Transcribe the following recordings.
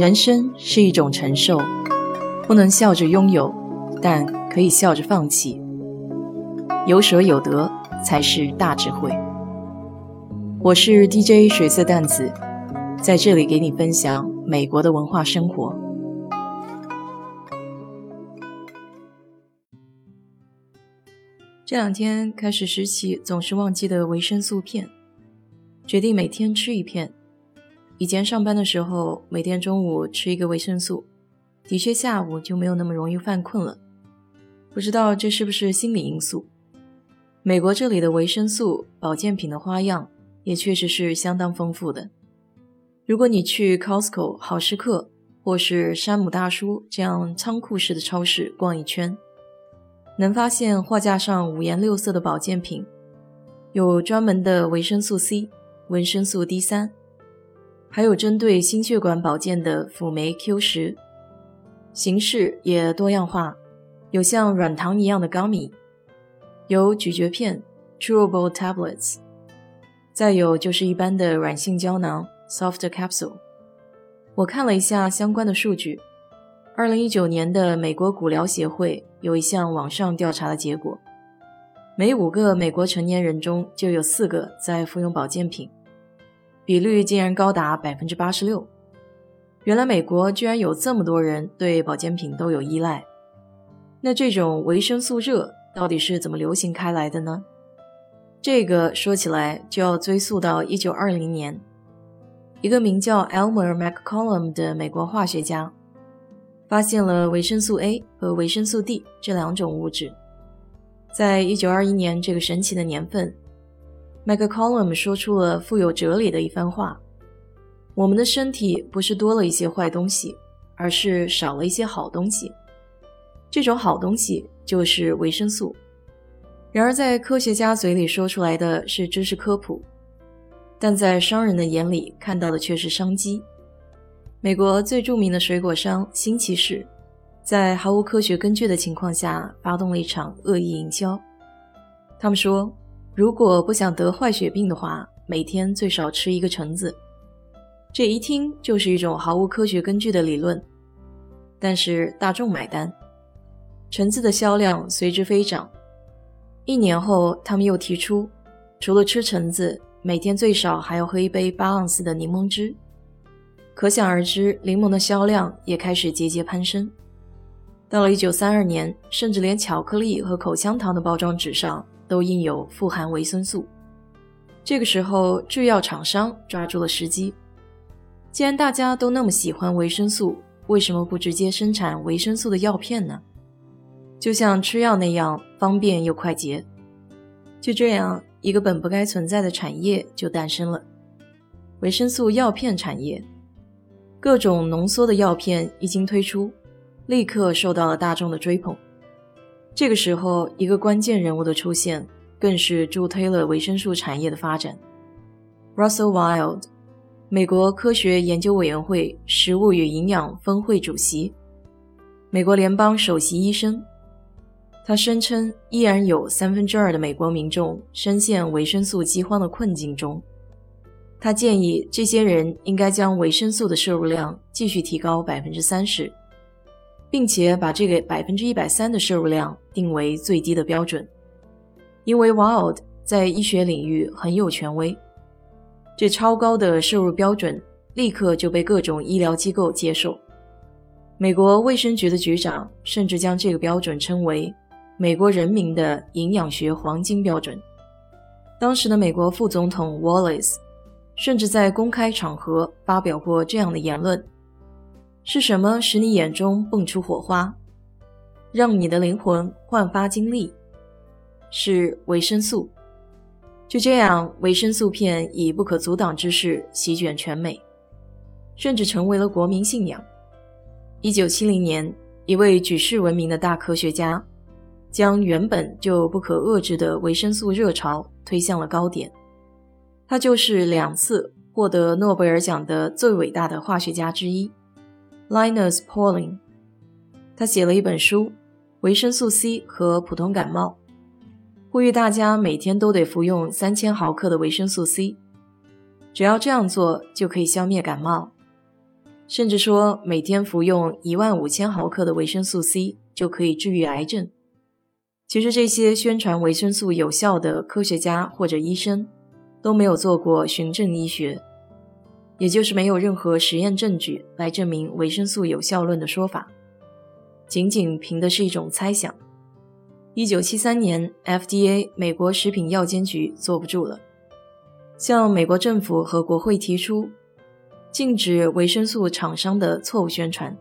人生是一种承受，不能笑着拥有，但可以笑着放弃。有舍有得才是大智慧。我是 DJ 水色淡子，在这里给你分享美国的文化生活。这两天开始拾起总是忘记的维生素片，决定每天吃一片。以前上班的时候，每天中午吃一个维生素，的确下午就没有那么容易犯困了。不知道这是不是心理因素？美国这里的维生素保健品的花样也确实是相当丰富的。如果你去 Costco 好时刻或是山姆大叔这样仓库式的超市逛一圈，能发现货架上五颜六色的保健品，有专门的维生素 C、维生素 D 三。还有针对心血管保健的辅酶 Q 十，形式也多样化，有像软糖一样的 gummy，有咀嚼片 chewable tablets，再有就是一般的软性胶囊 soft capsule。我看了一下相关的数据，二零一九年的美国骨疗协会有一项网上调查的结果，每五个美国成年人中就有四个在服用保健品。比率竟然高达百分之八十六，原来美国居然有这么多人对保健品都有依赖。那这种维生素热到底是怎么流行开来的呢？这个说起来就要追溯到一九二零年，一个名叫 Elmer McCollum 的美国化学家发现了维生素 A 和维生素 D 这两种物质。在一九二一年这个神奇的年份。麦克 Colum 说出了富有哲理的一番话：“我们的身体不是多了一些坏东西，而是少了一些好东西。这种好东西就是维生素。然而，在科学家嘴里说出来的是知识科普，但在商人的眼里看到的却是商机。美国最著名的水果商新奇士，在毫无科学根据的情况下发动了一场恶意营销。他们说。”如果不想得坏血病的话，每天最少吃一个橙子。这一听就是一种毫无科学根据的理论，但是大众买单，橙子的销量随之飞涨。一年后，他们又提出，除了吃橙子，每天最少还要喝一杯八盎司的柠檬汁。可想而知，柠檬的销量也开始节节攀升。到了1932年，甚至连巧克力和口香糖的包装纸上。都印有富含维生素。这个时候，制药厂商抓住了时机。既然大家都那么喜欢维生素，为什么不直接生产维生素的药片呢？就像吃药那样方便又快捷。就这样，一个本不该存在的产业就诞生了——维生素药片产业。各种浓缩的药片一经推出，立刻受到了大众的追捧。这个时候，一个关键人物的出现，更是助推了维生素产业的发展。Russell Wild，美国科学研究委员会食物与营养分会主席，美国联邦首席医生。他声称，依然有三分之二的美国民众深陷维生素饥荒的困境中。他建议这些人应该将维生素的摄入量继续提高百分之三十。并且把这个百分之一百三的摄入量定为最低的标准，因为 Wild 在医学领域很有权威，这超高的摄入标准立刻就被各种医疗机构接受。美国卫生局的局长甚至将这个标准称为美国人民的营养学黄金标准。当时的美国副总统 Wallace 甚至在公开场合发表过这样的言论。是什么使你眼中蹦出火花，让你的灵魂焕发精力？是维生素。就这样，维生素片以不可阻挡之势席卷全美，甚至成为了国民信仰。一九七零年，一位举世闻名的大科学家，将原本就不可遏制的维生素热潮推向了高点。他就是两次获得诺贝尔奖的最伟大的化学家之一。Linus Pauling，他写了一本书《维生素 C 和普通感冒》，呼吁大家每天都得服用三千毫克的维生素 C，只要这样做就可以消灭感冒。甚至说每天服用一万五千毫克的维生素 C 就可以治愈癌症。其实这些宣传维生素有效的科学家或者医生都没有做过循证医学，也就是没有任何实验证据来证明维生素有效论的说法，仅仅凭的是一种猜想。一九七三年，FDA 美国食品药监局坐不住了，向美国政府和国会提出禁止维生素厂商的错误宣传，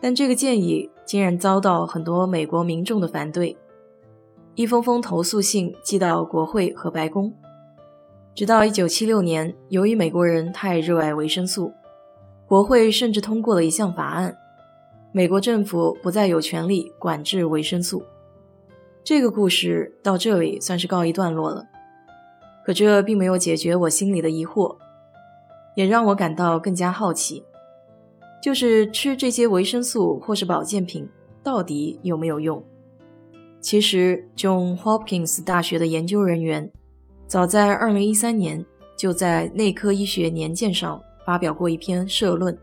但这个建议竟然遭到很多美国民众的反对。一封封投诉信寄到国会和白宫，直到1976年，由于美国人太热爱维生素，国会甚至通过了一项法案，美国政府不再有权利管制维生素。这个故事到这里算是告一段落了。可这并没有解决我心里的疑惑，也让我感到更加好奇，就是吃这些维生素或是保健品到底有没有用？其实，John Hopkins 大学的研究人员早在2013年就在《内科医学年鉴》上发表过一篇社论，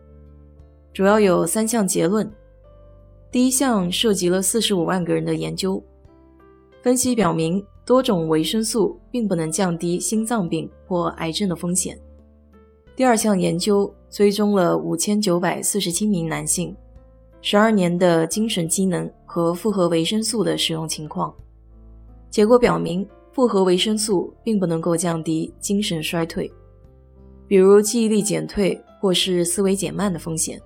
主要有三项结论。第一项涉及了45万个人的研究，分析表明多种维生素并不能降低心脏病或癌症的风险。第二项研究追踪了5947名男性，12年的精神机能。和复合维生素的使用情况，结果表明，复合维生素并不能够降低精神衰退，比如记忆力减退或是思维减慢的风险。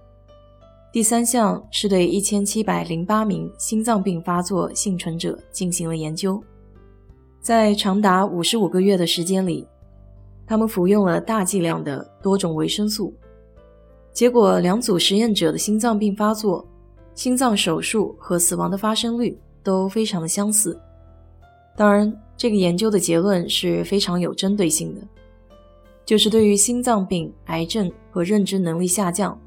第三项是对一千七百零八名心脏病发作幸存者进行了研究，在长达五十五个月的时间里，他们服用了大剂量的多种维生素，结果两组实验者的心脏病发作。心脏手术和死亡的发生率都非常的相似。当然，这个研究的结论是非常有针对性的，就是对于心脏病、癌症和认知能力下降，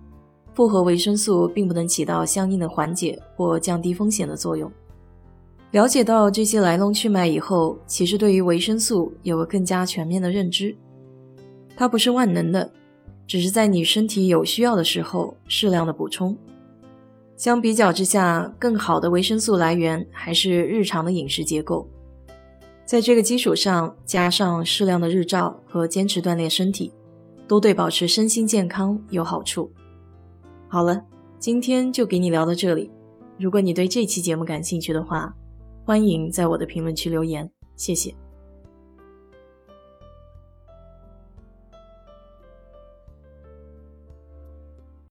复合维生素并不能起到相应的缓解或降低风险的作用。了解到这些来龙去脉以后，其实对于维生素有了更加全面的认知。它不是万能的，只是在你身体有需要的时候适量的补充。相比较之下，更好的维生素来源还是日常的饮食结构。在这个基础上，加上适量的日照和坚持锻炼身体，都对保持身心健康有好处。好了，今天就给你聊到这里。如果你对这期节目感兴趣的话，欢迎在我的评论区留言，谢谢。